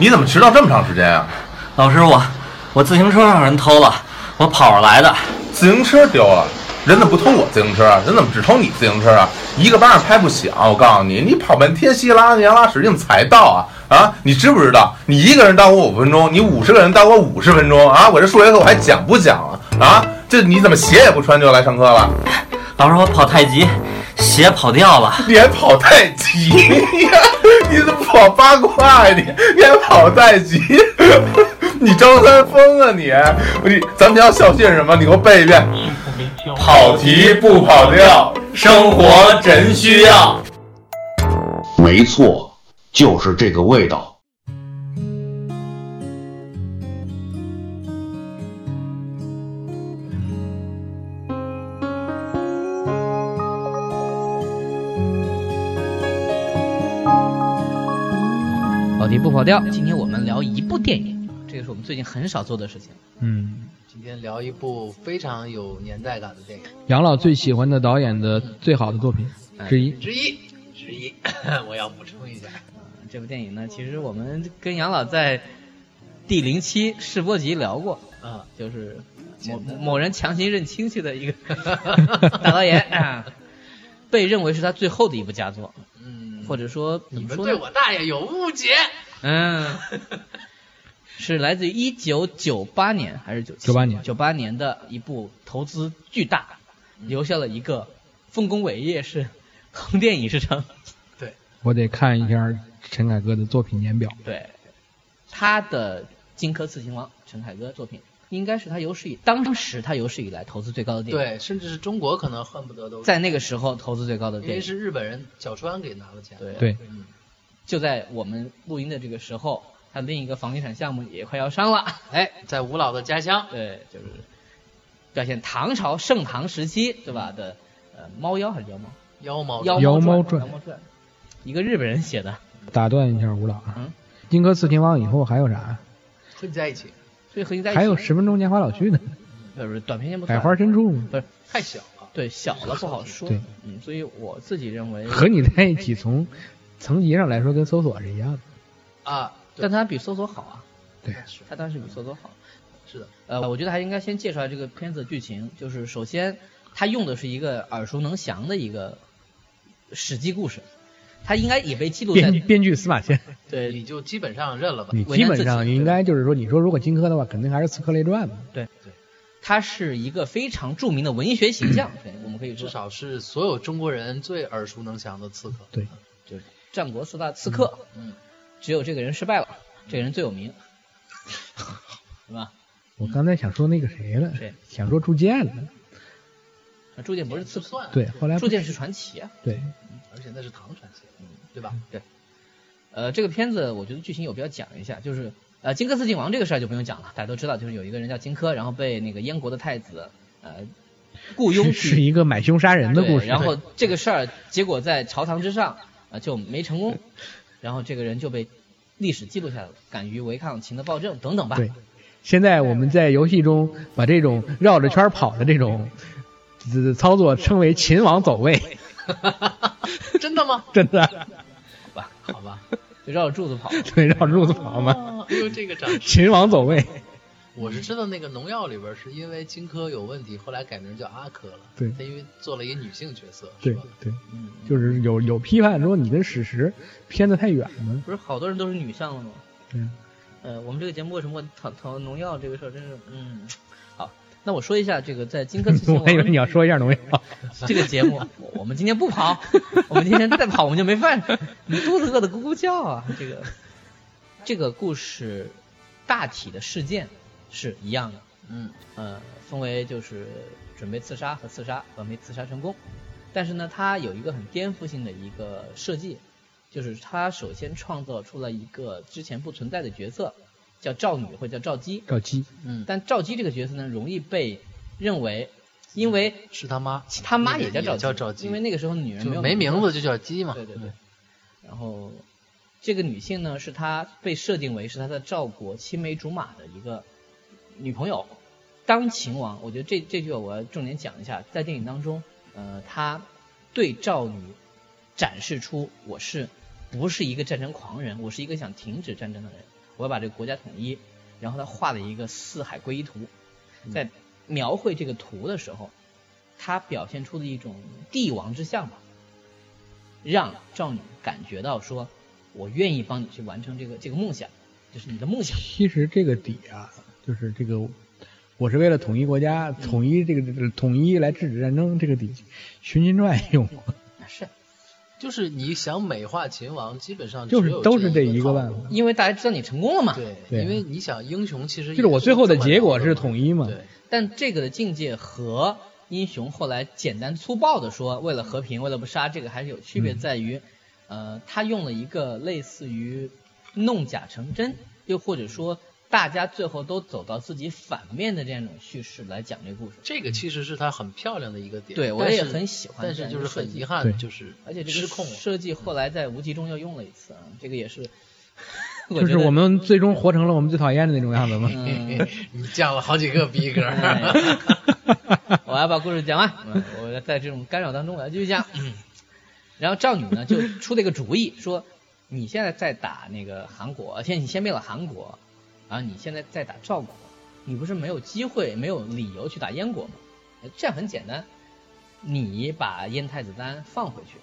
你怎么迟到这么长时间啊？老师，我我自行车让人偷了，我跑着来的。自行车丢了，人怎么不偷我自行车啊？人怎么只偷你自行车啊？一个巴掌拍不响，我告诉你，你跑半天稀拉稀拉屎，你怎么才到啊？啊，你知不知道？你一个人耽误我五分钟，你五十个人耽误我五十分钟啊！我这数学课我还讲不讲了啊？这你怎么鞋也不穿就来上课了？老师，我跑太极，鞋跑掉了。你还跑太极呀？你怎么跑八卦呀？你你还跑太极？你张三丰啊你？你咱们家校校训是什么？你给我背一遍。跑题不跑调，生活真需要。没错，就是这个味道。今天我们聊一部电影，这个是我们最近很少做的事情。嗯，今天聊一部非常有年代感的电影。杨老最喜欢的导演的最好的作品之一。之一，之一，我要补充一下，这部电影呢，其实我们跟杨老在第零期试播集聊过，啊，就是某某人强行认亲戚的一个 大导演啊，被认为是他最后的一部佳作，嗯，或者说你们对？我大爷有误解，嗯，是来自于一九九八年还是九九八年。九八年的一部投资巨大，留下了一个丰功伟业是横店影视城。对，我得看一下陈凯歌的作品年表。对，他的《荆轲刺秦王》，陈凯歌作品，应该是他有史以当时他有史以来投资最高的电影，对，甚至是中国可能恨不得都在那个时候投资最高的因为电影。是日本人角川给拿了钱，对。对，嗯，就在我们录音的这个时候，他另一个房地产项目也快要上了。哎，在吴老的家乡，对，就是表现唐朝盛唐时期，对吧？的呃，猫妖还是妖猫？妖猫妖妖猫猫传妖猫传，一个日本人写的。打断一下吴老啊，嗯荆轲刺秦王以后还有啥？混在一起所以和你在一起还有十分钟年华老去呢，不是不是短片先不算百花深处不是太小了，对小了不好说。对嗯，所以我自己认为，和你在一起，从层级上来说跟搜索是一样的。啊，但它比搜索好啊，对，是。它当时比搜索好。是的，呃，我觉得还应该先介绍这个片子的剧情，就是首先它用的是一个耳熟能详的一个史记故事，它应该也被记录在编编剧司马迁，对你就基本上认了吧，你基本上应该就是说，你说如果荆轲的话，肯定还是《刺客列传》嘛。对对，他是一个非常著名的文学形象，对，我们可以说至少是所有中国人最耳熟能详的刺客，对，就是战国四大刺客，嗯，只有这个人失败了，这个人最有名，是吧？我刚才想说那个谁了谁，想说铸剑了。那铸剑不是刺客，不算，对，后来不铸剑是传奇啊。对，而且那是唐传奇，嗯对吧？对，呃，这个片子我觉得剧情有必要讲一下，就是呃，荆轲刺秦王这个事儿就不用讲了，大家都知道，就是有一个人叫荆轲，然后被那个燕国的太子呃雇佣是一个买凶杀人的故事。然后这个事儿结果在朝堂之上啊、呃就没成功，然后这个人就被历史记录下来了，敢于违抗秦的暴政等等吧。对，现在我们在游戏中把这种绕着圈跑的这种呃操作称为“秦王走位 真的吗？”，真的，好吧，好吧，就绕着柱子跑。对，绕着柱子跑嘛，哦哎呦，这个长 秦王走位。我是知道那个农药里边是因为荆轲有问题，后来改名叫阿轲了。对他因为做了一个女性角色，对是吧？对，嗯，就是有有批判说你跟史实偏得太远了。不是好多人都是女相了吗？对，呃，我们这个节目为什么会讨讨论农药这个事儿？真是，嗯，好，那我说一下这个在荆轲刺秦 我还以为你要说一下农药。这个节目，我们今天不跑，我们今天再跑我们就没饭吃，你肚子饿得咕咕叫啊！这个这个故事大体的事件是一样的，嗯，呃，分为就是准备刺杀和刺杀和没刺杀成功，但是呢，它有一个很颠覆性的一个设计，就是它首先创造出了一个之前不存在的角色，叫赵女或者叫赵姬，赵姬，嗯，但赵姬这个角色呢，容易被认为，因为是他妈，他妈也叫赵姬叫赵姬。因为那个时候女人没有没名字就叫姬嘛。对对。对。然后这个女性呢，是她被设定为是她的赵国青梅竹马的一个女朋友。当秦王，我觉得这这句我要重点讲一下，在电影当中，呃，他对赵女展示出我是不是一个战争狂人，我是一个想停止战争的人。我要把这个国家统一，然后他画了一个四海归一图，嗯在描绘这个图的时候，他表现出的一种帝王之相吧，让赵女感觉到说，我愿意帮你去完成这个这个梦想，就是你的梦想。其实这个底啊，就是这个，我是为了统一国家，统一这个这个统一来制止战争，这个底，《寻秦传》用过，是就是你想美化秦王，基本上就是都是这一个办法。因为大家知道你成功了嘛，对，对因为你想英雄其实就是我最后的结果是是统一嘛对，但这个的境界和英雄后来简单粗暴的说为了和平，为了不杀，这个还是有区别，嗯在于，呃，他用了一个类似于弄假成真，又或者说大家最后都走到自己反面的这样一种叙事来讲这个故事。这个其实是他很漂亮的一个点。对我也很喜欢但是就是很遗憾，就是而且这个失控了。设计后来在无极中又用了一次啊，这个也是，就是我们最终活成了我们最讨厌的那种样子吗？嗯。你降了好几个逼格。哎 我要把故事讲完，嗯我要在这种干扰当中，我要继续讲。然后赵女呢就出了一个主意，说你现在在打那个韩国，现在你先灭了韩国，然后你现在在打赵国，你不是没有机会、没有理由去打燕国吗？呃这样很简单，你把燕太子丹放回去，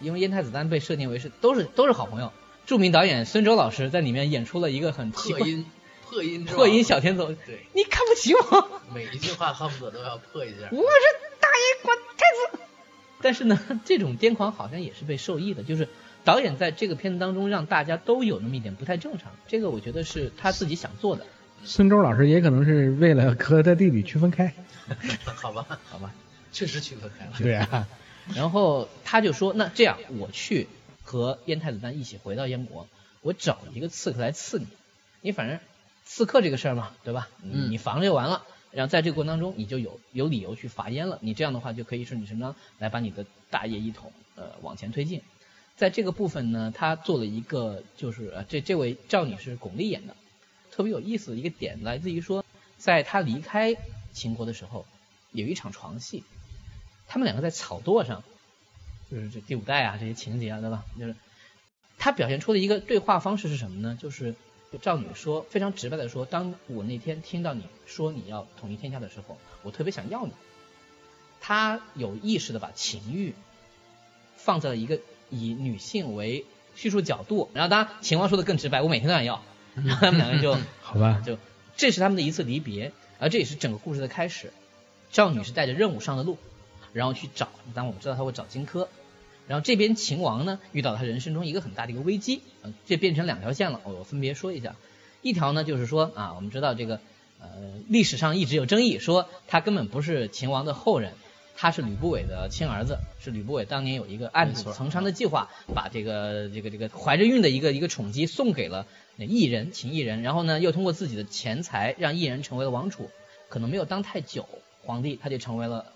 因为燕太子丹被设定为是都是都是好朋友。著名导演孙周老师在里面演出了一个很破音，破音破音小天走，对，你看不起我。每一句话恨不得都要破一下。我是大燕国太子。但是呢，这种癫狂好像也是被受益的，就是导演在这个片子当中让大家都有那么一点不太正常，这个我觉得是他自己想做的，孙周老师也可能是为了和他弟弟区分开。好吧，好吧？确实区分开了。对啊，然后他就说，那这样我去和燕太子丹一起回到燕国，我找一个刺客来刺你，你反正刺客这个事儿嘛，对吧？你嗯你防着就完了。然后在这个过程当中，你就有有理由去伐燕了。你这样的话就可以顺理成章来把你的大业一统呃往前推进。在这个部分呢，他做了一个就是呃这这位赵女是巩俐演的，特别有意思的一个点来自于说，在她离开秦国的时候，有一场床戏，他们两个在草垛上，就是这第五代啊这些情节啊，对吧？就是他表现出的一个对话方式是什么呢？就是赵女说非常直白的说，当我那天听到你说你要统一天下的时候，我特别想要你。他有意识的把情欲放在了一个以女性为叙述角度，然后当然秦王说的更直白，我每天都想要，然后他们两个人就 好吧，就这是他们的一次离别，而这也是整个故事的开始。赵女是带着任务上的路，然后去找，当然我们知道他会找荆轲，然后这边秦王呢遇到了他人生中一个很大的一个危机，呃，这变成两条线了，我分别说一下。一条呢就是说啊，我们知道这个呃历史上一直有争议，说他根本不是秦王的后人，他是吕不韦的亲儿子，是吕不韦当年有一个暗度陈仓的计划，把这个这个这个怀着孕的一个一个宠姬送给了那异人秦异人，然后呢又通过自己的钱财让异人成为了王储，可能没有当太久，皇帝他就成为了，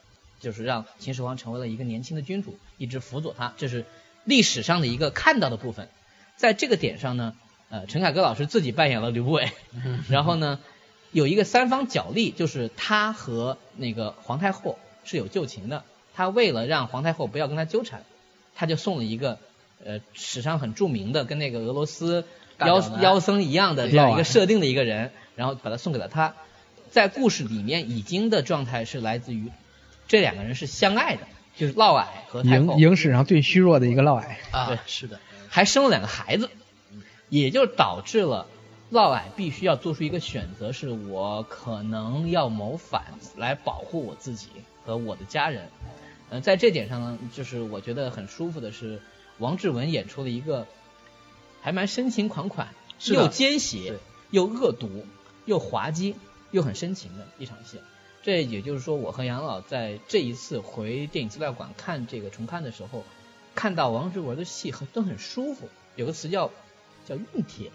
就是让秦始皇成为了一个年轻的君主，一直辅佐他，这是历史上的一个看到的部分。在这个点上呢，呃，陈凯歌老师自己扮演了吕不韦，然后呢，有一个三方角力，就是他和那个皇太后是有旧情的，他为了让皇太后不要跟他纠缠，他就送了一个呃史上很著名的跟那个俄罗斯妖妖僧一样的这样一个设定的一个人，然后把他送给了他。在故事里面已经的状态是来自于这两个人是相爱的，就是嫪毐和太后影影史上最虚弱的一个嫪毐。啊对，是的，还生了两个孩子，也就导致了嫪毐必须要做出一个选择，是我可能要谋反来保护我自己和我的家人。呃，在这点上呢，就是我觉得很舒服的是，王志文演出了一个还蛮深情款款，又奸邪又恶毒又滑稽又很深情的一场戏。这也就是说，我和杨老在这一次回电影资料馆看这个重看的时候，看到王志文的戏很都很舒服。有个词叫叫熨帖，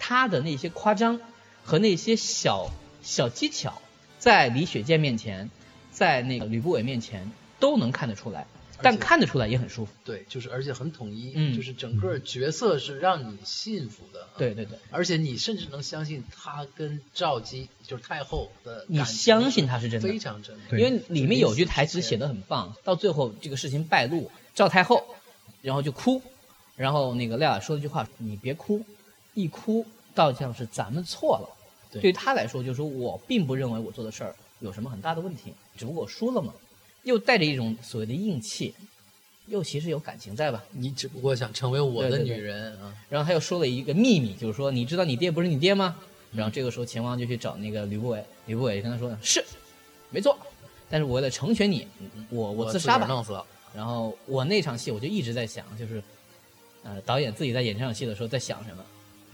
他的那些夸张和那些小小技巧，在李雪健面前，在那个吕不韦面前都能看得出来，但看得出来也很舒服。对，就是而且很统一，嗯就是整个角色是让你信服的。对对对，而且你甚至能相信他跟赵姬就是太后的你相信他是真的非常真的。因为里面有句台词写的很棒，到最后这个事情败露，赵太后，然后就哭，然后那个廖雅说了一句话：“你别哭，一哭倒像是咱们错了。对对于他来说，就是说我并不认为我做的事儿有什么很大的问题，只不过我输了嘛，又带着一种所谓的硬气，又其实有感情在吧。你只不过想成为我的女人啊，然后他又说了一个秘密，就是说你知道你爹不是你爹吗？然后这个时候秦王就去找那个吕不韦，吕不韦跟他说是，没错，但是我为了成全你，我我自杀吧。弄死了。然后我那场戏我就一直在想，就是，呃，导演自己在演这场戏的时候在想什么？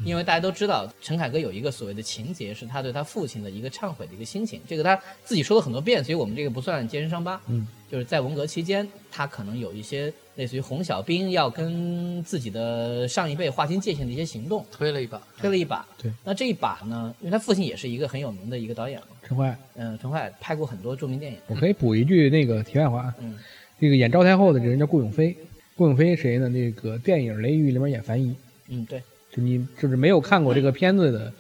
因为大家都知道，陈凯歌有一个所谓的情节，是他对他父亲的一个忏悔的一个心情。这个他自己说了很多遍，所以我们这个不算揭人伤疤。嗯，就是在文革期间，他可能有一些类似于红小兵要跟自己的上一辈划清界限的一些行动，推了一把，推了一把。对，那这一把呢，因为他父亲也是一个很有名的一个导演嘛，陈怀，嗯、陈怀拍过很多著名电影。我可以补一句那个题外话，嗯，这个演赵太后的这人叫顾永飞，顾永飞谁呢？那个电影《雷雨》里面演樊姨，嗯，对。就你就是没有看过这个片子的，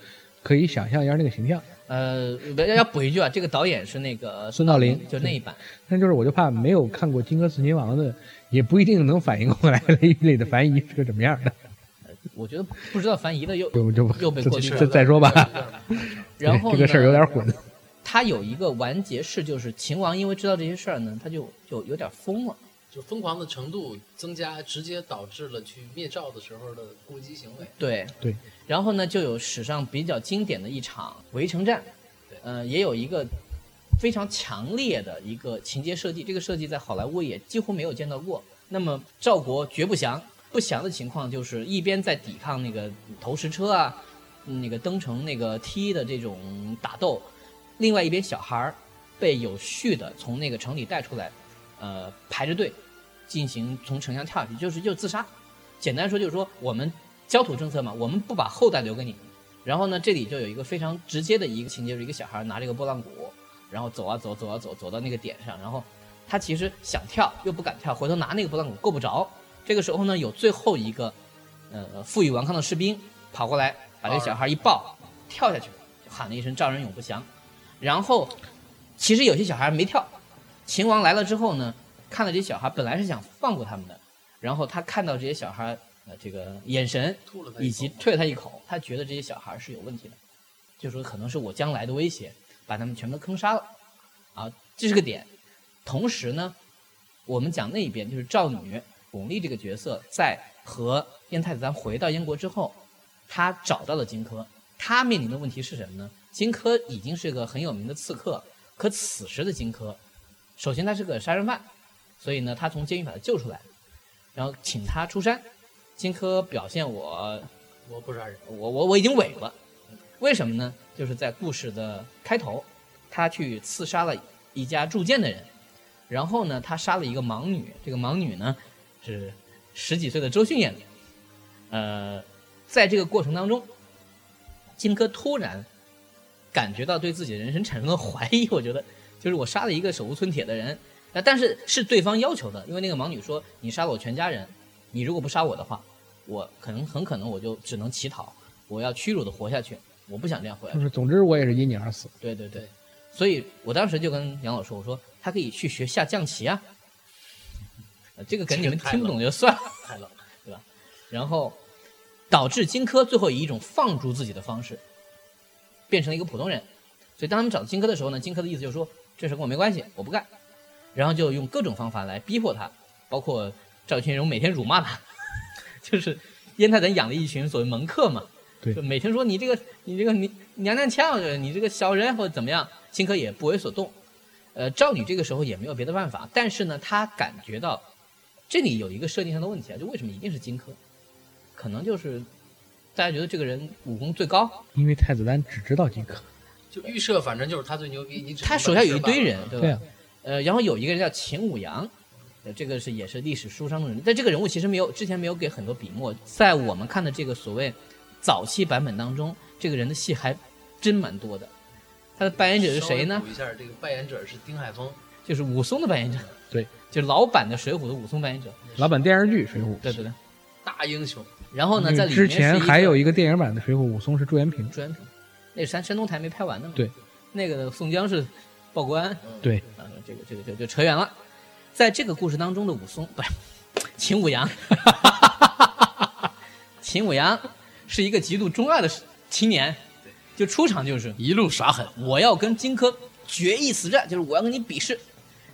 可以想象一下那个形象。呃，要要补一句啊，这个导演是那个孙道临就那一版。但就是我就怕没有看过《金戈刺秦王》的，也不一定能反应过来《雷雨》里的樊姨是个怎么样的。我觉得不知道樊姨的又就就又被过滤这了。再说吧。然后这个事儿有点混。他有一个完结式，就是秦王因为知道这些事儿呢，他就就有点疯了。就疯狂的程度增加，直接导致了去灭赵的时候的过激行为。对对。然后呢，就有史上比较经典的一场围城战，呃，也有一个非常强烈的一个情节设计。这个设计在好莱坞也几乎没有见到过。那么赵国绝不降，不降的情况就是一边在抵抗那个投石车啊，那个登城那个梯的这种打斗，另外一边小孩儿被有序的从那个城里带出来，呃，排着队进行从城墙跳下去，就是就自杀。简单说就是说我们焦土政策嘛，我们不把后代留给你。然后呢，这里就有一个非常直接的一个情节，就是一个小孩拿这个拨浪鼓，然后走啊走，走啊走，走到那个点上，然后他其实想跳又不敢跳，回头拿那个拨浪鼓够不着。这个时候呢，有最后一个呃负隅顽抗的士兵跑过来，把这个小孩一抱，跳下去，喊了一声“赵人永不降”。然后其实有些小孩没跳，秦王来了之后呢，看到这些小孩，本来是想放过他们的，然后他看到这些小孩呃这个眼神以及啐了他一口，他觉得这些小孩是有问题的，就说可能是我将来的威胁，把他们全都坑杀了，啊，这是个点。同时呢，我们讲那一边就是赵女巩俐这个角色，在和燕太子丹回到燕国之后，他找到了荆轲，他面临的问题是什么呢？荆轲已经是个很有名的刺客，可此时的荆轲，首先他是个杀人犯，所以呢，他从监狱把他救出来，然后请他出山。荆轲表现我我不杀人，我我我已经伪了，为什么呢？就是在故事的开头，他去刺杀了一家铸剑的人，然后呢，他杀了一个盲女，这个盲女呢是十几岁的周迅演的，呃，在这个过程当中，荆轲突然感觉到对自己的人生产生了怀疑，我觉得就是我杀了一个手无寸铁的人，呃但是是对方要求的，因为那个盲女说你杀了我全家人，你如果不杀我的话，我可能很可能我就只能乞讨，我要屈辱的活下去，我不想这样活下去。就是总之我也是因你而死。对对对，所以我当时就跟杨老说，我说他可以去学下象棋啊，呃这个梗你们听不懂就算了，太冷了。对吧？然后导致荆轲最后以一种放逐自己的方式，变成了一个普通人。所以当他们找到荆轲的时候呢，荆轲的意思就是说这事跟我没关系，我不干。然后就用各种方法来逼迫他，包括赵群荣每天辱骂他，就是燕太等养了一群所谓门客嘛，对就每天说你这个你这个你娘娘腔，就是你这个小人或者怎么样，荆轲也不为所动。呃，赵女这个时候也没有别的办法，但是呢，她感觉到这里有一个设定上的问题啊，就为什么一定是荆轲？可能就是大家觉得这个人武功最高，因为太子丹只知道荆轲。就预设，反正就是他最牛逼，你只他手下有一堆人，对吧？对啊呃，然后有一个人叫秦舞阳，呃，这个是也是历史书上的人，但这个人物其实没有之前没有给很多笔墨，在我们看的这个所谓早期版本当中，这个人的戏还真蛮多的。他的扮演者是谁呢一下，这个扮演者是丁海峰，就是武松的扮演者，对，就是老版的《水浒》的武松扮演者，老版电视剧《水浒》。对对对。大英雄。然后呢，在里面之前还有一一个电影版的《水浒》，武松是朱元平。朱元平，那山山东台没拍完的嘛？对，那个宋江是报国安，对，啊，这个这个就就扯远了。在这个故事当中的武松不是秦舞阳，秦舞阳是一个极度中二的青年，就出场就是一路耍狠，我要跟荆轲决一死战，就是我要跟你比试。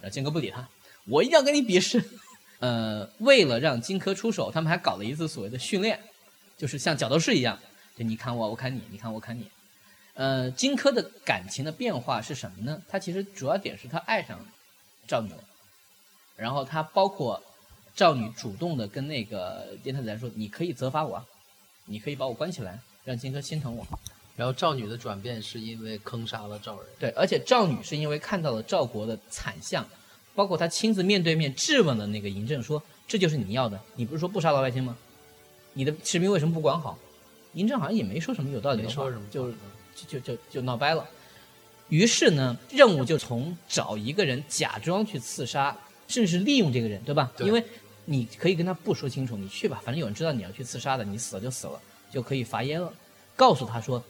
然后荆轲不理他，我一定要跟你比试。呃，为了让荆轲出手，他们还搞了一次所谓的训练，就是像角斗士一样，就你砍我，我砍你，你砍我砍你。呃，荆轲的感情的变化是什么呢？他其实主要点是他爱上赵女了，然后他包括赵女主动的跟那个燕太子来说，你可以责罚我啊，你可以把我关起来，让荆轲心疼我。然后赵女的转变是因为坑杀了赵人，对，而且赵女是因为看到了赵国的惨象，包括她亲自面对面质问了那个嬴政，说这就是你要的，你不是说不杀老百姓吗？你的士兵为什么不管好？嬴政好像也没说什么有道理的话，没说什么就就就就就闹掰了。于是呢，任务就从找一个人假装去刺杀，甚至是利用这个人，对吧？对因为你可以跟他不说清楚，你去吧，反正有人知道你要去刺杀的，你死了就死了，就可以罚烟了。告诉他说，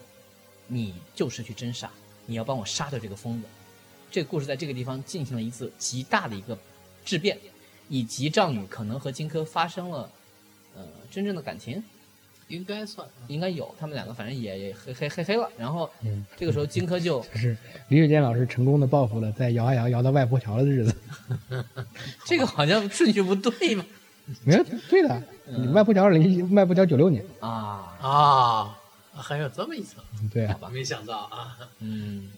你就是去真杀，你要帮我杀掉这个疯子。这个故事在这个地方进行了一次极大的一个质变，以及赵女可能和荆轲发生了呃真正的感情，应该算。应该有，他们两个反正也也黑黑黑黑了。然后嗯这个时候荆轲就就 是李雪健老师成功的报复了在摇啊摇摇到外婆桥的日子。这个好像顺序不对吧？没有对的，嗯外婆桥零外婆桥九六年，啊，啊，还有这么一层，对啊，没想到啊。嗯，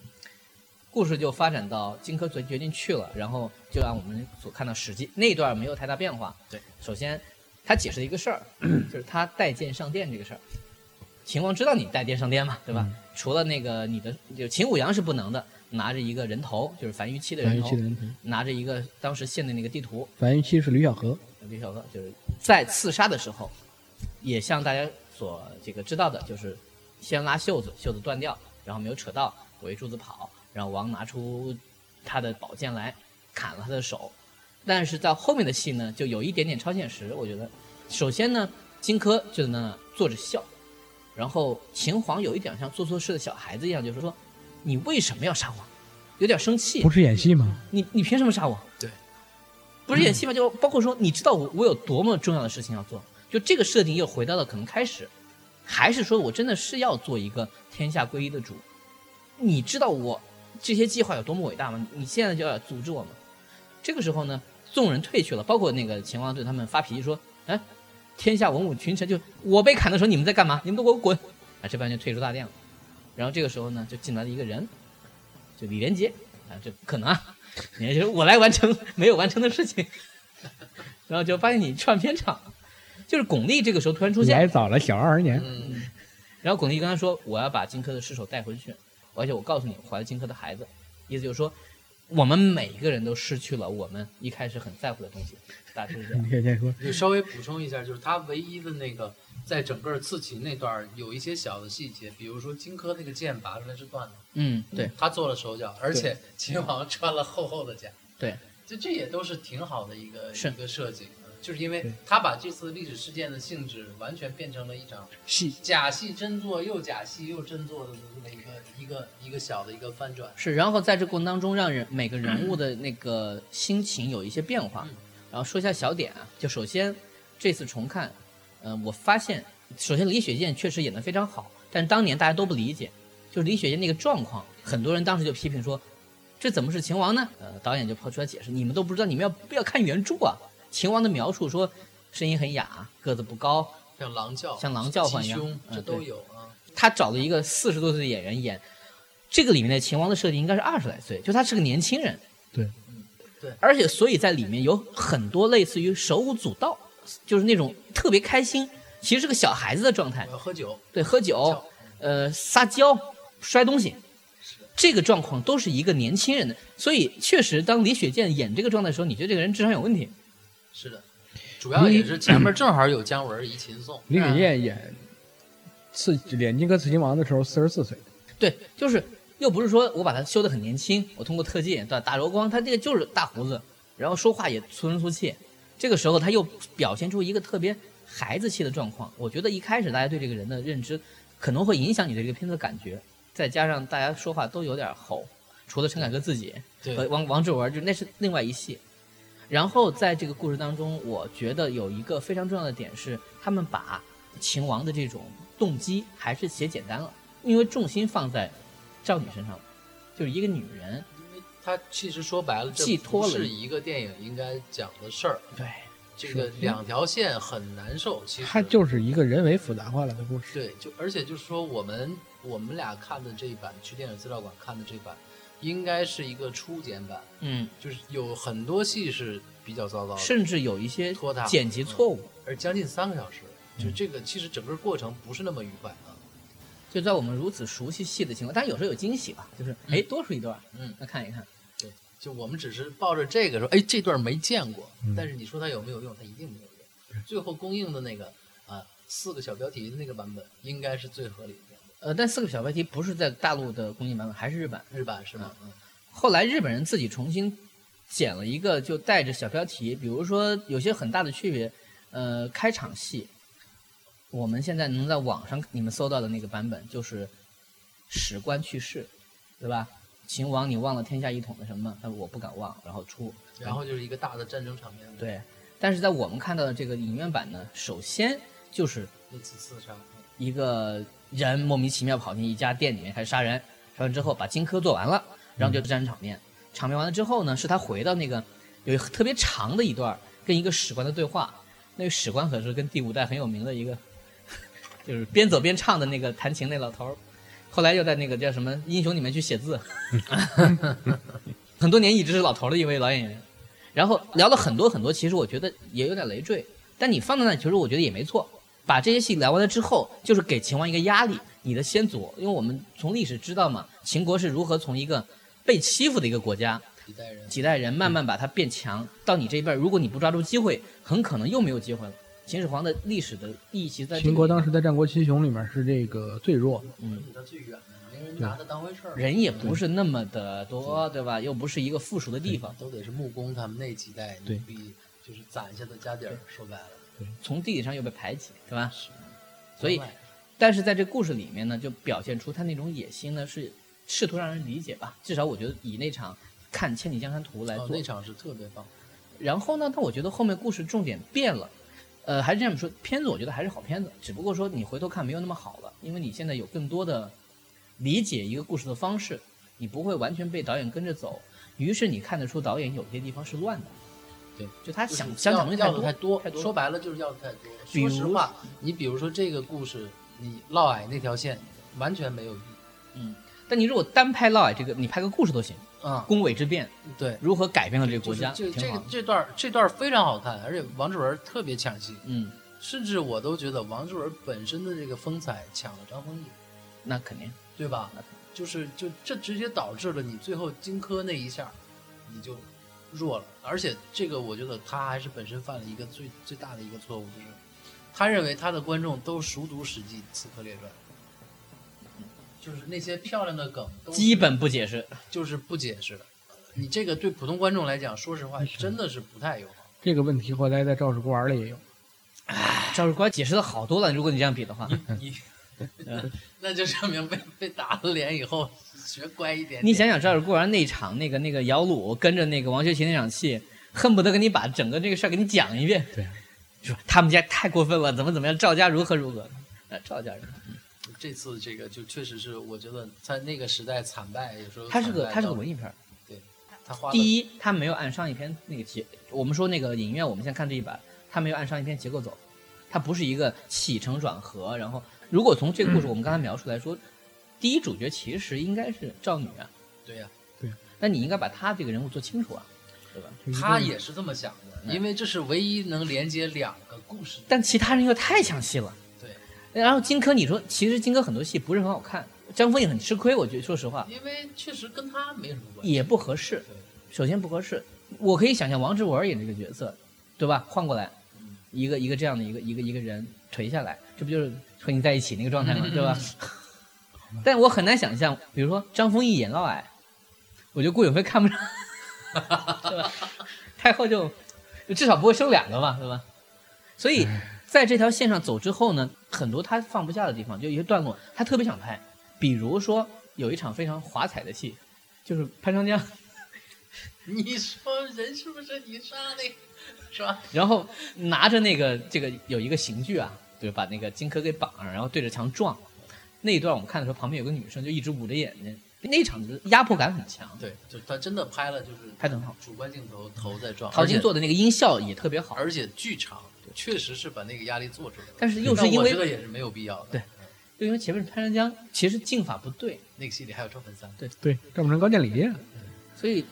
故事就发展到荆轲决决定去了，然后就按我们所看到《史记》那一段没有太大变化。对，首先他解释了一个事儿，就是他带剑上殿这个事儿。秦王知道你带剑上殿嘛，对吧？除了那个你的，就秦舞阳是不能的，拿着一个人头，就是樊于期的人头樊於期的，人头，拿着一个当时献的那个地图，樊于期是吕小河，吕小河就是在刺杀的时候，也像大家所这个知道的，就是先拉袖子，袖子断掉，然后没有扯到，围柱子跑，然后王拿出他的宝剑来砍了他的手。但是到后面的戏呢，就有一点点超现实，我觉得。首先呢，荆轲就在那坐着笑，然后秦皇有一点像做错事的小孩子一样，就是说你为什么要杀我？有点生气不。是演戏吗？你你凭什么杀我？对，不是演戏吗？就包括说，你知道我我有多么重要的事情要做，就这个设定又回到了可能开始，还是说我真的是要做一个天下归一的主？你知道我这些计划有多么伟大吗？你现在就要阻止我吗？这个时候呢，众人退去了，包括那个秦王对他们发脾气说：“哎，天下文武群臣，就我被砍的时候你们在干嘛？你们都给我滚！”啊，这帮人就退出大殿了。然后这个时候呢，就进来了一个人，就李连杰啊，这不可能啊！你就是我来完成没有完成的事情，然后就发现你串片场，就是巩俐这个时候突然出现，来早了小二十年，嗯，然后巩俐跟他说：“我要把荆轲的尸首带回去，而且我告诉你，我怀了荆轲的孩子。”意思就是说，我们每一个人都失去了我们一开始很在乎的东西，大致是这样。李。雪健说。就稍微补充一下，就是他唯一的那个，在整个刺秦那段有一些小的细节，比如说荆轲那个剑拔出来是断的，嗯，对。他做了手脚，而且秦王穿了厚厚的甲，对，就这也都是挺好的一个一个设计，就是因为他把这次历史事件的性质完全变成了一场戏假戏真做，又假戏又真做的这么一个一个一个小的一个翻转。是，然后在这过程当中，让人每个人物的那个心情有一些变化。然后说一下小点啊，就首先这次重看，呃，我发现首先李雪健确实演得非常好，但是当年大家都不理解，就是李雪健那个状况，很多人当时就批评说，这怎么是秦王呢？呃，导演就抛出来解释，你们都不知道，你们要不要看原著啊？秦王的描述说，声音很哑，个子不高，像狼叫，像狼叫唤一样这都有啊。他找了一个四十多岁的演员演，这个里面的秦王的设定应该是二十来岁，就他是个年轻人。对，对而且所以在里面有很多类似于手舞足蹈，就是那种特别开心，其实是个小孩子的状态喝酒，对，喝酒，呃，撒娇，摔东西，这个状况都是一个年轻人的。所以确实，当李雪健演这个状态的时候，你觉得这个人智商有问题。是的，主要也是前面正好有姜文一秦颂，李雪健演刺脸金哥刺秦王的时候四十四岁，对，就是又不是说我把他修的很年轻，我通过特技打打柔光，他这个就是大胡子，然后说话也粗声粗气。这个时候他又表现出一个特别孩子气的状况。我觉得一开始大家对这个人的认知可能会影响你对这个片子的感觉，再加上大家说话都有点吼，除了陈凯歌自己对和王王志文，就那是另外一系。然后在这个故事当中，我觉得有一个非常重要的点是，他们把秦王的这种动机还是写简单了。因为重心放在赵女身上，就是一个女人。因为她其实说白了，寄托了是一个电影应该讲的事儿。对，这个两条线很难受，其实它就是一个人为复杂化了的故事。对，就而且就是说，我们我们俩看的这一版，去电影资料馆看的这版，应该是一个初剪版，嗯，就是有很多戏是比较糟糕的，甚至有一些拖沓剪辑错误。而将近三个小时，就这个其实整个过程不是那么愉快啊。就在我们如此熟悉戏的情况，当然有时候有惊喜吧，就是哎多出一段，嗯，那看一看。对，就我们只是抱着这个说，哎，这段没见过，嗯但是你说它有没有用？它一定没有用。最后公映的那个啊，四个小标题的那个版本，应该是最合理的。呃，但四个小标题不是在大陆的公映版本，还是日版。日版是吗？嗯，后来日本人自己重新剪了一个，就带着小标题，比如说有些很大的区别。呃，开场戏，我们现在能在网上你们搜到的那个版本，就是史官去世，对吧？秦王，你忘了天下一统的什么？他说我不敢忘，然后出。然后就是一个大的战争场面，，对，但是在我们看到的这个影院版呢，首先就是一次刺杀，一个人莫名其妙跑进一家店里面开始杀人，杀完之后把荆轲做完了，然后就战场面。场面完了之后呢，是他回到那个有特别长的一段跟一个史官的对话，那个史官可是跟第五代很有名的一个，就是边走边唱的那个弹琴那老头儿，后来又在那个叫什么英雄里面去写字，很多年一直是老头儿的一位老演员。然后聊了很多很多，其实我觉得也有点累赘，但你放在那，其实我觉得也没错。把这些戏聊完了之后，就是给秦王一个压力，你的先祖，因为我们从历史知道嘛，秦国是如何从一个被欺负的一个国家，几代人，几代人慢慢把它变强，到你这一辈，如果你不抓住机会，很可能又没有机会了。秦始皇的历史的意义其实在秦国当时在战国七雄里面是这个最弱的，嗯离他最远的，没人拿他当回事儿。人也不是那么的多，对吧？又不是一个富庶的地方，都得是木工他们那几代对牛逼，就是攒下的家底儿。说白了，从地理上又被排挤，对吧？所以但是在这故事里面呢，就表现出他那种野心呢，是试图让人理解吧。至少我觉得以那场看《千里江山图》来哦，做，那场是特别棒。然后呢，但我觉得后面故事重点变了，呃，还是这样说，片子我觉得还是好片子，只不过说你回头看没有那么好了，因为你现在有更多的理解一个故事的方式，你不会完全被导演跟着走，于是你看得出导演有些地方是乱的，对，就他就是想想讲的要东西太要的太多，太多说白了就是要的太多。说实话，你比如说这个故事，你嫪毐那条线完全没有意义。嗯，但你如果单拍嫪毐这个，你拍个故事都行，啊、宫闱之变对，如何改变了这个就是国家，这这。这段这段非常好看，而且王志文特别抢戏，嗯，甚至我都觉得王志文本身的这个风采抢了张丰毅，那肯定。对吧？就是就这直接导致了你最后荆轲那一下，你就弱了。而且这个我觉得他还是本身犯了一个最最大的一个错误，就是他认为他的观众都熟读《史记·刺客列传》，就是那些漂亮的梗都基本不解释。就是不解释的。你这个对普通观众来讲，说实话真的是不太友好。这个问题后来在《赵氏孤儿》里也有。赵氏孤儿解释的好多了，如果你这样比的话，你 那就证明被被打了脸以后学乖一点点。你想想赵尔孤儿那场那个那个姚鲁跟着那个王学圻那场戏，恨不得给你把整个这个事儿给你讲一遍。对，说他们家太过分了，怎么怎么样，赵家如何如何。呃，赵家人，这次这个就确实是，我觉得在那个时代惨败，有时候他是个他是个，文艺片儿。他花了第一，他没有按上一篇那个结，我们说那个影院，我们现在看这一版，他没有按上一篇结构走，他不是一个起承转合。然后，如果从这个故事我们刚才描述来说，第一主角其实应该是赵女啊，对呀、那你应该把她这个人物做清楚啊，对吧？他也是这么想的，嗯因为这是唯一能连接两个故事的。但其他人又太抢戏了。对，然后荆轲，你说其实荆轲很多戏不是很好看，张丰也很吃亏，我觉得说实话因为确实跟他没什么关系。也不合适。首先不合适，我可以想象王志文演这个角色，对吧？换过来，一个一个这样的一个一个一个人垂下来，这不就是和你在一起那个状态嘛？对吧？但我很难想象，比如说张丰毅演嫪毐，我觉得顾永飞看不上，是吧？太后就就至少不会生两个嘛，对吧？所以在这条线上走之后呢，很多他放不下的地方，就一些段落他特别想拍，比如说有一场非常华彩的戏，就是潘长江。你说人是不是你杀的？是吧？然后拿着那个这个有一个刑具啊，对，把那个荆轲给绑上，然后对着墙撞。那一段我们看的时候，旁边有个女生就一直捂着眼睛，那一场的压迫感很强。对，就他真的拍了，就是拍得很好，主观镜头头在撞，陶晶做的那个音效也特别好，而且剧场，确实是把那个压力做出来了。但是又是因为这个也是没有必要的。对就因为前面是潘长江，其实镜法不对，那个戏里还有赵本山，对，对，赵本山高渐离啊，所以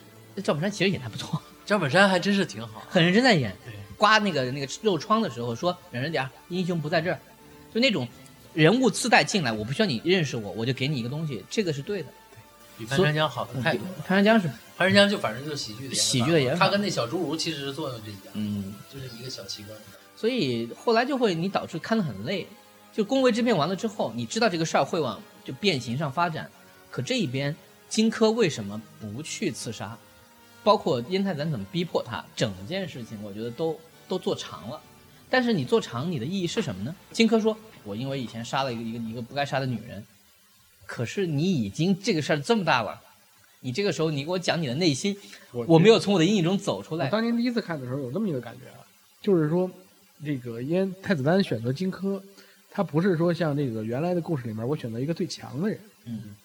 赵本山其实演的还不错，赵本山还真是挺好。很认真在演。对，刮那个那个肉疮的时候说忍着点儿，英雄不在这儿，就那种人物自带进来，我不需要你认识我，我就给你一个东西，这个是对的。比潘长江好的太多了。潘长江是潘长江就反正就是喜剧的喜剧的演法他跟那小侏儒其实作用就一样，嗯，就是一个小奇观。所以后来就会你导致看得很累。就宫闱之变完了之后，你知道这个事儿会往就变形上发展，可这一边荆轲为什么不去刺杀？包括燕太子怎么逼迫他，整件事情我觉得都都做长了。但是你做长，你的意义是什么呢？荆轲说：“我因为以前杀了一个一个一个不该杀的女人，可是你已经这个事儿这么大了，你这个时候你给我讲你的内心，我没有从我的阴影中走出来。我当年第一次看的时候有这么一个感觉啊，就是说，这个燕太子丹选择荆轲，他不是说像这个原来的故事里面，我选择一个最强的人，嗯，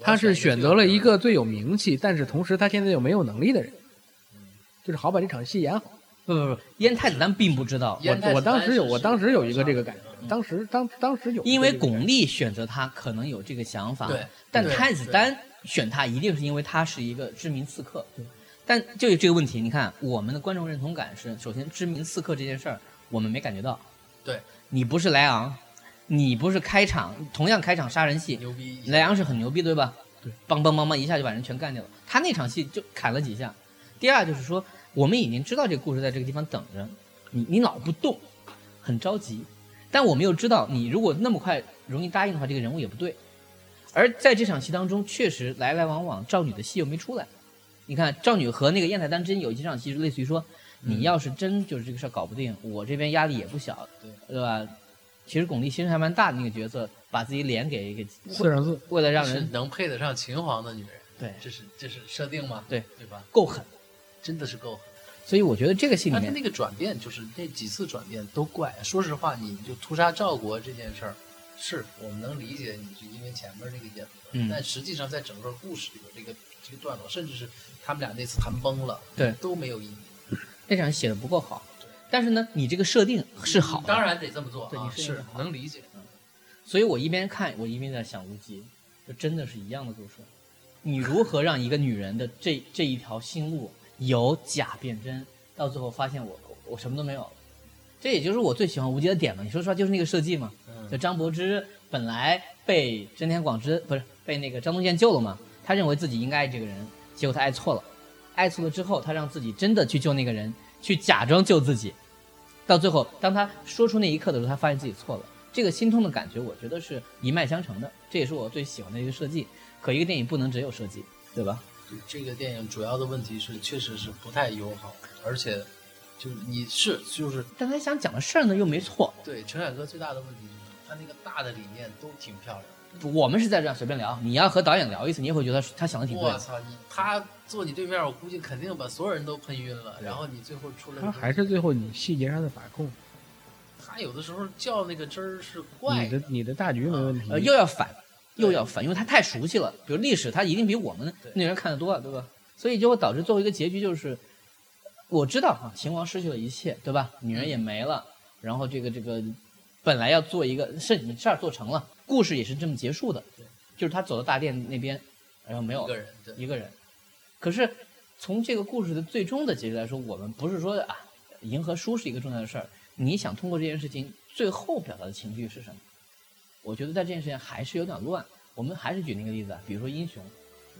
他是选择了一个最有名气，但是同时他现在又没有能力的人，就是好把这场戏演好。不不不，燕太子丹并不知道，我我当时有我当时有一个这个感是觉，当时当当时有因为巩俐选择他可能有这个想法，对但太子丹选他一定是因为他是一个知名刺客，对。但就有这个问题，你看我们的观众认同感是，首先知名刺客这件事儿我们没感觉到，对。你不是莱昂，你不是开场同样开场杀人戏，牛逼，莱昂是很牛逼对吧？对，梆梆梆梆一下就把人全干掉了，他那场戏就砍了几下。第二就是说，我们已经知道这个故事在这个地方等着你，你老不动，很着急。但我们又知道，你如果那么快容易答应的话，这个人物也不对。而在这场戏当中，确实来来往往，赵女的戏又没出来。你看，赵女和那个燕太丹真有几场戏，类似于说，你要是真就是这个事儿搞不定，我这边压力也不小，对对吧？其实巩俐其实还蛮大的那个角色，把自己脸给给四上四，为了让人能配得上秦皇的女人，对这是这是设定吗？对对吧？够狠，真的是够狠。所以我觉得这个戏里面那个转变，就是那几次转变都怪。说实话，你就屠杀赵国这件事儿，是我们能理解你是因为前面那个演的，嗯但实际上在整个故事里边，这个这个段落，甚至是他们俩那次谈崩了，对都没有意义。那场写的不够好，但是呢，你这个设定是好的，当然得这么做啊，对你是是能理解。所以我一边看，我一边在想无极，就真的是一样的故事。你如何让一个女人的这这一条心路由假变真，到最后发现我我什么都没有了？这也就是我最喜欢无极的点嘛。你说实话，就是那个设计嘛。嗯就张柏芝本来被真田广之不是被那个张东健救了嘛，他认为自己应该爱这个人，结果他爱错了，爱错了之后，他让自己真的去救那个人，去假装救自己，到最后，当他说出那一刻的时候，他发现自己错了。这个心痛的感觉，我觉得是一脉相承的，这也是我最喜欢的一个设计。可一个电影不能只有设计，对吧？这个电影主要的问题是，确实是不太友好，而且就是你是就是但他想讲的事儿呢又没错。对陈凯歌最大的问题就是他那个大的理念都挺漂亮。我们是在这样随便聊，你要和导演聊一次，你也会觉得他想的挺对的。我操，你他坐你对面，我估计肯定把所有人都喷晕了。然后你最后出来，他还是最后你细节上的把控，他有的时候叫那个汁儿是怪你的你的大局没问题。呃，又要反，又要反，因为他太熟悉了。比如历史，他一定比我们那人看得多，对吧？所以就会导致最后一个结局就是，我知道啊，秦王失去了一切，对吧？女人也没了，然后这个这个本来要做一个事你事儿做成了，故事也是这么结束的，就是他走到大殿那边，然后没有一个人，对，一个人。可是从这个故事的最终的结局来说，我们不是说啊，赢和输是一个重要的事儿。你想通过这件事情最后表达的情绪是什么？我觉得在这件事情还是有点乱。我们还是举那个例子啊，比如说英雄，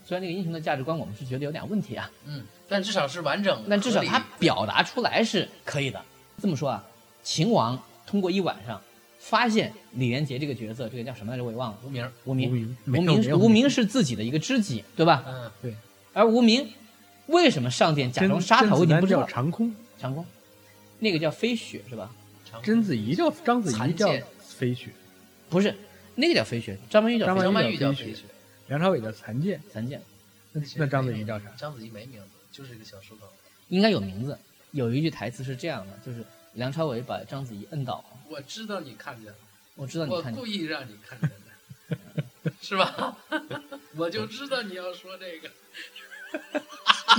虽然那个英雄的价值观我们是觉得有点问题啊，嗯，但至少是完整的，但至少他表达出来是可以的。这么说啊，秦王通过一晚上发现李连杰这个角色，这个叫什么来着？我也忘了。无名，无名，无名无名是无名是自己的一个知己，对吧？嗯，对而无名为什么上殿假装杀他？我已经不知道。长空，长空，那个叫飞雪是吧？长甄子怡叫章子怡叫飞雪，不是，那个叫飞雪，张曼玉叫张曼玉叫飞雪飞雪，梁朝伟叫残剑，残剑，那那章子怡叫啥？章子怡没名字，就是一个小书童。应该有名字。有一句台词是这样的，就是梁朝伟把章子怡摁倒，我知道你看见了，我知道你看见故意让你看见的。是吧？我就知道你要说这个。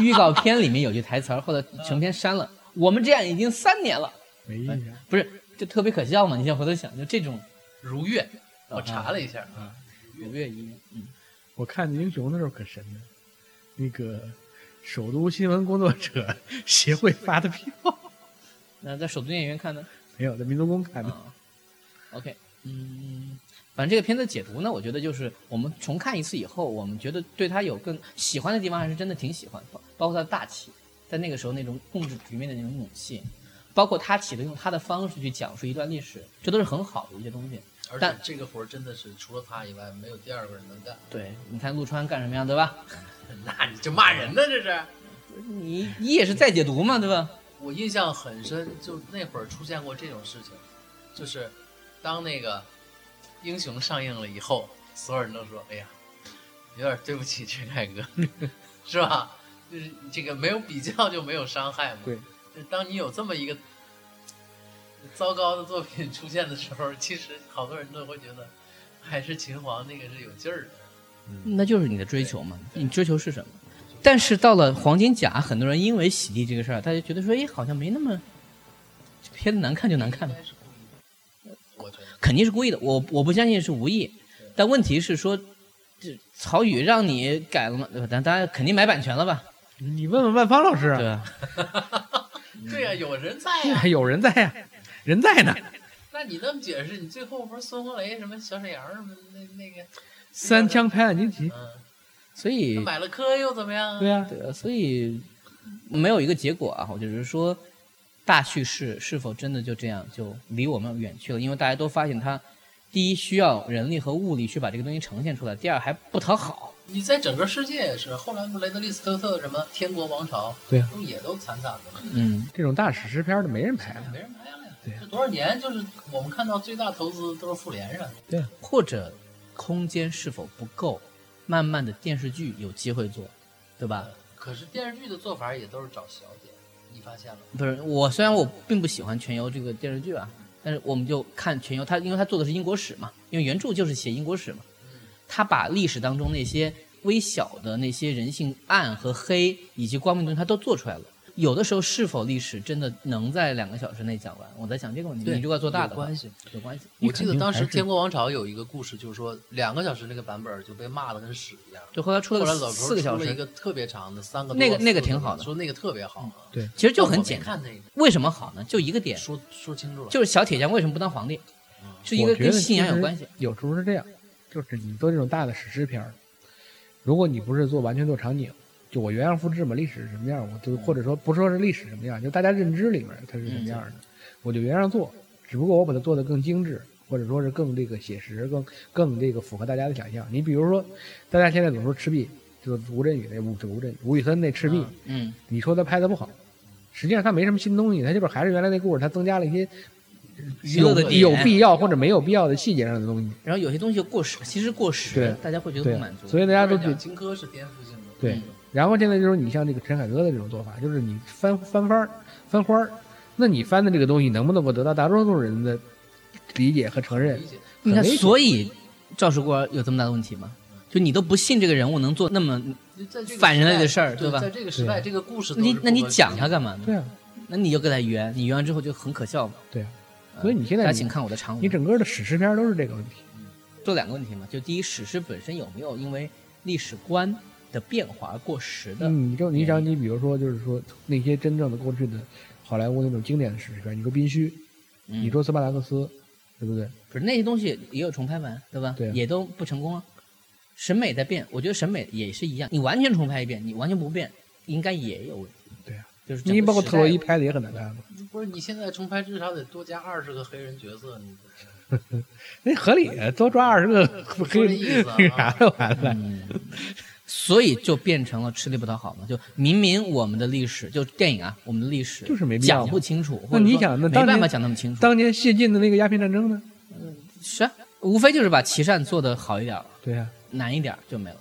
预告片里面有句台词，后来成片删了。我们这样已经三年了，没印象。不是就特别可笑嘛？你现在回头想，就这种如月，我查了一下，啊，如月一，嗯，我看英雄的时候可神了，那个首都新闻工作者协会发的票，那在首都电影院看的？没有在民族宫看的。啊，OK，嗯，反正这个片子解读呢，我觉得就是我们重看一次以后，我们觉得对他有更喜欢的地方，还是真的挺喜欢，包包括他的大气，在那个时候那种控制局面的那种勇气，包括他企图用他的方式去讲述一段历史，这都是很好的一些东西。而这个活儿真的是除了他以外，没有第二个人能干。对，你看陆川干什么呀，对吧？那你就骂人呢，这是。你你也是在解读嘛，对吧？我印象很深，就那会儿出现过这种事情，就是当那个英雄上映了以后，所有人都说：“哎呀，有点对不起陈凯歌，是吧？”就是这个没有比较就没有伤害嘛。对，就当你有这么一个糟糕的作品出现的时候，其实好多人都会觉得，还是秦皇那个是有劲儿的。那就是你的追求嘛，你追求是什么？但是到了黄金甲，很多人因为洗地这个事儿，大家觉得说，哎，好像没那么片子难看就难看了，应该是故意的，我觉得。肯定是故意的。我我不相信是无意，但问题是说，这曹禺让你改了吗，对吧？但大家肯定买版权了吧，你问问万芳老师对啊，吧？对呀、有人在呀、有人在呀，人在呢。那你那么解释，你最后不是孙红雷什么小沈阳什么那那个，三枪拍案惊奇，嗯，所以买了科又怎么样啊？对呀，对啊，所以没有一个结果啊。我就是说，大叙事是否真的就这样就离我们远去了？因为大家都发现它，第一需要人力和物力去把这个东西呈现出来，第二还不讨好。你在整个世界也是，后来不雷德利·斯科特什么《天国王朝》，对啊都也都惨惨的，嗯，这种大史诗片儿的没人拍了。没人拍了呀。对这多少年，就是我们看到最大投资都是复联上，对，或者空间是否不够，慢慢的电视剧有机会做，对吧？可是电视剧的做法也都是找小点，你发现了？不是我，虽然我并不喜欢《全游》这个电视剧啊，但是我们就看《全游》，它因为它做的是英国史嘛，因为原著就是写英国史嘛，他把历史当中那些微小的那些人性暗和黑以及光明的东西，他都做出来了。有的时候，是否历史真的能在两个小时内讲完？我在想这个问题。对你如果要做大的话有关系，有关系。我记得当时《天国王朝》有一个故事，就是说两个小时那个版本就被骂的跟屎一样。就后来出了四个小时，出了一个特别长的三个那个那个挺好的说那个特别好。对，其实就很简单。看那个，为什么好呢？就一个点，说说清楚了。就是小铁匠为什么不当皇帝，是一我觉得个跟信仰有关系。有时候是这样，就是你做这种大的史诗片儿，如果你不是做完全做场景，就我原样复制嘛，历史是什么样，我就或者说不说是历史什么样，就大家认知里面它是什么样的，我就原样做，只不过我把它做得更精致，或者说是更这个写实，更更这个符合大家的想象。你比如说，大家现在总说赤壁，就是吴镇宇那吴这吴镇宇吴宇森那赤壁，嗯，你说他拍的不好，实际上他没什么新东西，他就是还是原来那故事，他增加了一些有娱乐的点有必要或者没有必要的细节上的东西。然后有些东西过时，其实过时对，大家会觉得不满足。所以大家都觉讲荆轲是颠覆性的。对嗯，然后现在就是你像这个陈凯歌的这种做法，就是你翻翻番儿翻花儿，那你翻的这个东西能不能够得到大多数人的理解和承认理？解。你看，所以赵世国有这么大的问题吗？就你都不信这个人物能做那么，反人类的事儿对吧在这个时代，这个故事都你那你讲他干嘛呢？对啊，那你就给他圆，你圆完之后就很可笑嘛。对啊，呃所以你现在你大家请看我的长文，你整个的史诗片都是这个问题。做两个问题嘛，就第一，史诗本身有没有因为历史观的变化而过时的？嗯，你就你想，你比如说，就是说那些真正的过去的好莱坞那种经典的史诗片，你说《宾虚》，嗯你说斯巴达克斯，对不对？不是那些东西也有重拍版，对吧？对啊也都不成功啊。审美在变，我觉得审美也是一样。你完全重拍一遍，你完全不变，应该也有问题。就是你包括特洛伊拍的也很难看嘛，不是你现在重拍至少得多加二十个黑人角色，你 那合理，多抓二十个黑人 啥就完了。所以就变成了吃力不讨好嘛。就明明我们的历史，就电影啊，我们的历史就是没讲不清楚，那你想那没办法讲那么清楚。当年谢晋的那个鸦片战争呢？是啊，无非就是把琦善做的好一点儿，对呀、难一点就没了。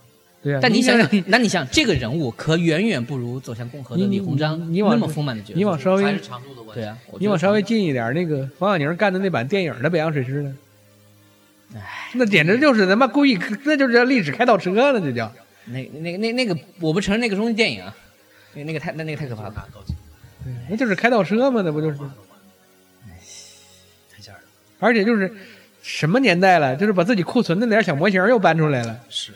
但你想想想，那你想这个人物可远远不如走向共和的李鸿章你你往那么丰满的角色。你往稍微还是长度的。对啊，你往稍微近一点，那个黄晓宁干的那版电影的《北洋水师》呢？那简直就是他妈故意，那就是叫历史开倒车了，这叫。那那个那那个，我不承认那个东西电影啊，那那个太那那个太可怕了。那就是开倒车嘛，那不就是？太吓人了。而且就是什么年代了，就是把自己库存的那点小模型又搬出来了，是，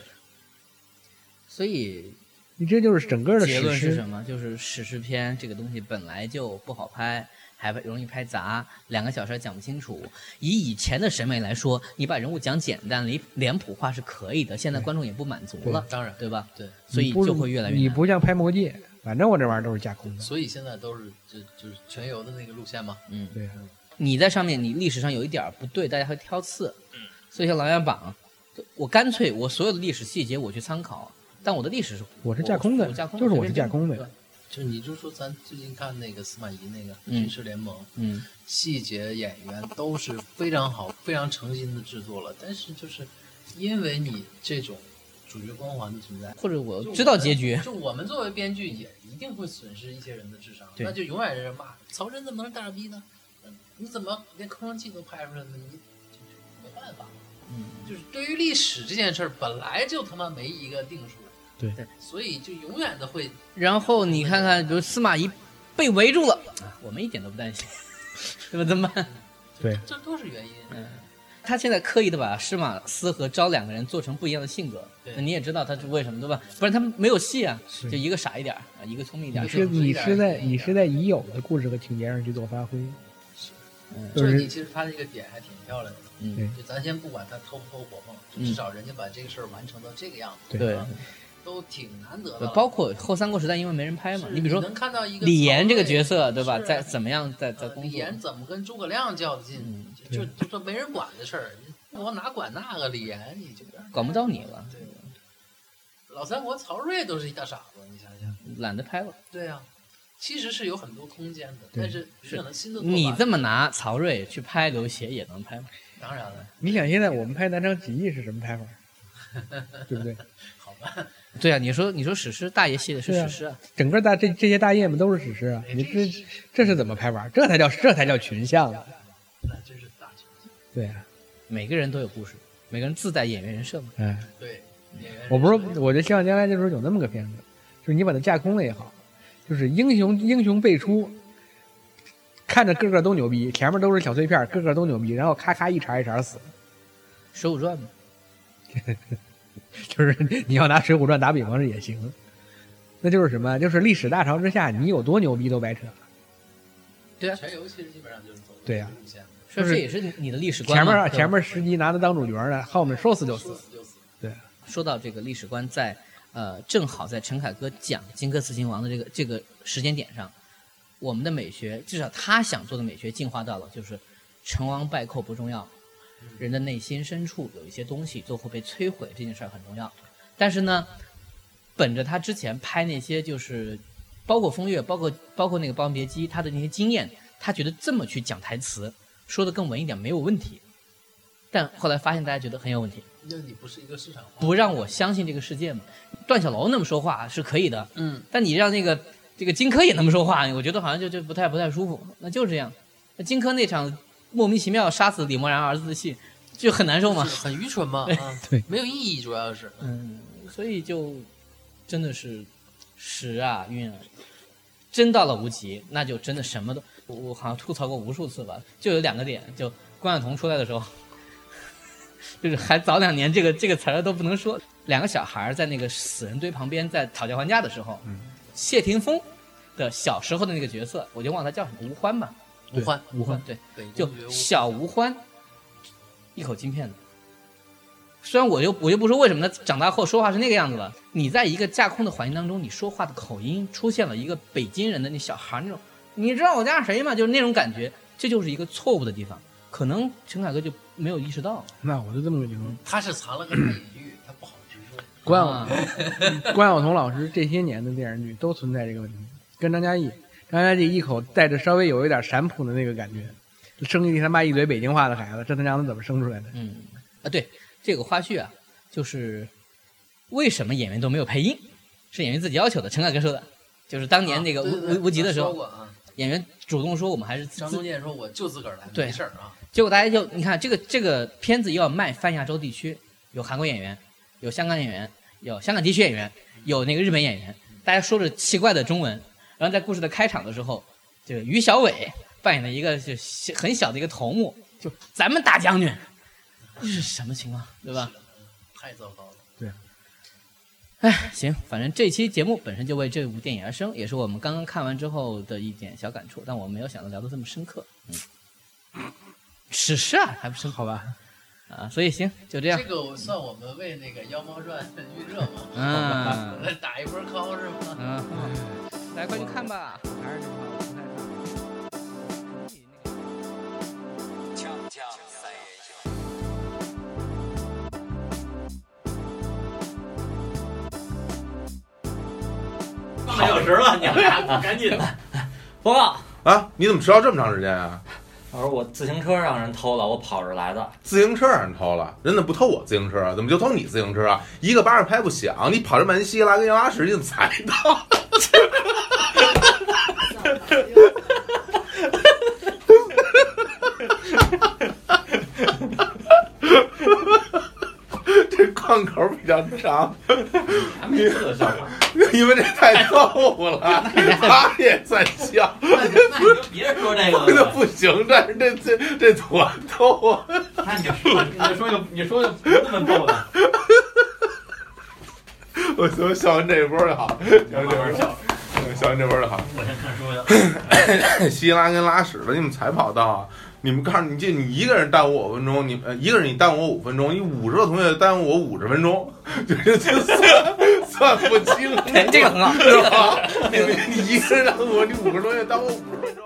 所以你这就是整个的结史诗论是什。么？就是史诗片这个东西本来就不好拍，还容易拍砸，两个小时还讲不清楚。以以前的审美来说，你把人物讲简单、脸脸谱化是可以的，现在观众也不满足了，当然对吧？对，所以就会越来越难。你不像拍《魔戒》，反正我这玩意儿都是架空的。所以现在都是就就是全游的那个路线嘛。嗯，对，你在上面，你历史上有一点儿不对，大家会挑刺。嗯所以像《琅琊榜》，我干脆我所有的历史细节我去参考，但我的历史是我是架空的我架空就是我是架空的对就你就说咱最近看那个司马懿那个《嗯军事联盟》，嗯，细节演员都是非常好、非常诚心的制作了，但是就是因为你这种主角光环的存在，或者我知道结局，就我们作为编剧也一定会损失一些人的智商，那就永远有人骂曹真怎么能是大傻逼呢？嗯你怎么连空城计都拍出来呢？你就就没办法，嗯，就是对于历史这件事儿本来就他妈没一个定数，对对所以就永远的会然后你看看，比如司马懿被围住了，啊我们一点都不担心，对吧？怎么办？对，这都是原因。嗯，他现在刻意的把司马思和昭两个人做成不一样的性格，对那你也知道他是为什么对吧？不然他们没有戏啊，就一个傻一点儿啊，一个聪明一点儿。你是你是在你是在已有的故事和情节上去做发挥，就是这你其实他这个点还挺漂亮的。嗯对就咱先不管他偷不偷火凤，嗯至少人家把这个事儿完成到这个样子，对啊都挺难得的。包括后三国时代，因为没人拍嘛，你比如说能看到一个李严这个角色，对吧？在怎么样在在工作？呃李严怎么跟诸葛亮较劲？嗯就就就说没人管的事儿，我哪管那个？李严你就管不到你了，对。老三国曹睿都是一大傻子，你想想。懒得拍了。对呀、其实是有很多空间的，但是是可能新的你这么拿曹睿去拍刘协也能拍吗？当然了，你想现在我们拍《南昌起义》是什么拍法？对不对？好吧，对啊，你说你说史诗大爷系的是史诗啊，整个大这这些大业们都是史诗啊！你这这是怎么拍法？这才叫这才叫群像啊！那真是大球。对啊，每个人都有故事，每个人自带演员人设嘛。哎，对，我不人是，我就希望将来就是有那么个片子，就是你把它架空了也好，就是英雄英雄辈出，看着个个都牛逼，前面都是小碎片，个个都牛逼，然后咔咔一茬一茬死，《水浒传》嘛，就是你要拿《水浒传》打比方是也行，那就是什么？就是历史大潮之下，你有多牛逼都白扯。对啊，全游其实基本上就是走对呀这也是你的历史观前面前面十集拿他当主角呢，后面说死就死。说死就死。说到这个历史观在，呃，正好在陈凯歌讲荆轲刺秦王的这个这个时间点上，我们的美学，至少他想做的美学进化到了，就是成王败寇不重要，人的内心深处有一些东西最后被摧毁，这件事儿很重要。但是呢，本着他之前拍那些就是，包括《风月》，包括包括那个《霸王别姬》，他的那些经验，他觉得这么去讲台词，说的更稳一点没有问题。但后来发现大家觉得很有问题，那你不是一个市场化，不让我相信这个世界嘛。段小楼那么说话是可以的，嗯，但你让那个这个荆轲也那么说话，我觉得好像就就不太不太舒服。那就是这样，那荆轲那场莫名其妙杀死李默然儿子的戏，就很难受嘛。很愚蠢嘛，啊，对。没有意义，主要是。嗯，所以就真的是时啊运啊，真到了无极，那就真的什么都，我我好像吐槽过无数次吧，就有两个点，就关晓彤出来的时候，就是还早两年这个这个词儿都不能说，两个小孩儿在那个死人堆旁边在讨价还价的时候，谢霆锋的小时候的那个角色，我就忘了他叫什么，吴欢吧，吴欢，吴欢对，北就小吴欢，一口金片子。虽然我就我就不说为什么他长大后说话是那个样子了，你在一个架空的环境当中，你说话的口音出现了一个北京人的那小孩那种，你知道我家谁吗？就是那种感觉，这就是一个错误的地方。可能陈凯歌就没有意识到。那我就这么跟你说，他是藏了个大隐喻，他不好直说。关啊晓关晓彤老师这些年的电视剧都存在这个问题，跟张嘉译，张嘉译一口带着稍微有一点陕普的那个感觉，生一他妈一嘴北京话的孩子，这他娘的怎么生出来的？嗯，啊，对，这个花絮啊，就是为什么演员都没有配音，是演员自己要求的。陈凯歌说的，就是当年那个无、啊对对对无无极的时候，演员主动说我们还是张东健说我就自个儿来，对没事儿啊。结果大家就你看这个这个片子又要卖泛亚洲地区，有韩国演员，有香港演员，有香港地区演员，有那个日本演员，大家说着奇怪的中文，然后在故事的开场的时候，这个于小伟扮演了一个就小很小的一个头目，就咱们大将军，这是什么情况，对吧？太糟糕了。对哎，行，反正这期节目本身就为这部电影而生，也是我们刚刚看完之后的一点小感触，但我没有想到聊得这么深刻。嗯，史诗啊，还不深好吧，啊，所以行，就这样这。个我算我们为那个《妖猫传》预热吗？嗯 打一波 call 是吗？嗯，大家快去看吧。还是那句话，我不太看。半个小时了，你们俩赶紧的。报告，啊，你怎么迟到这么长时间啊？我说我自行车让人偷了，我跑着来的。自行车让人偷了，人怎么不偷我自行车啊？怎么就偷你自行车啊？一个巴掌拍不响，你跑这满稀拉跟羊拉屎，你怎么踩到？这贯口比较长，还没特效化，因为这太逗了，他也在笑，那你就别说这个了。不行，但是这这这多逗啊！那你就说，你就说个，你说个不那么逗的，我我笑完这波就好，笑完这波就好，笑完这波就好。我先看书去。稀拉跟拉屎了，你们才跑道啊！你们告诉，你就你一个人耽误我五分钟，你呃一个人你耽误我五分钟，你五十个同学耽误我五十分钟，就就就算算不清，哎 这个很好是吧？你你一个人耽误我，你五个同学耽误我五十分钟。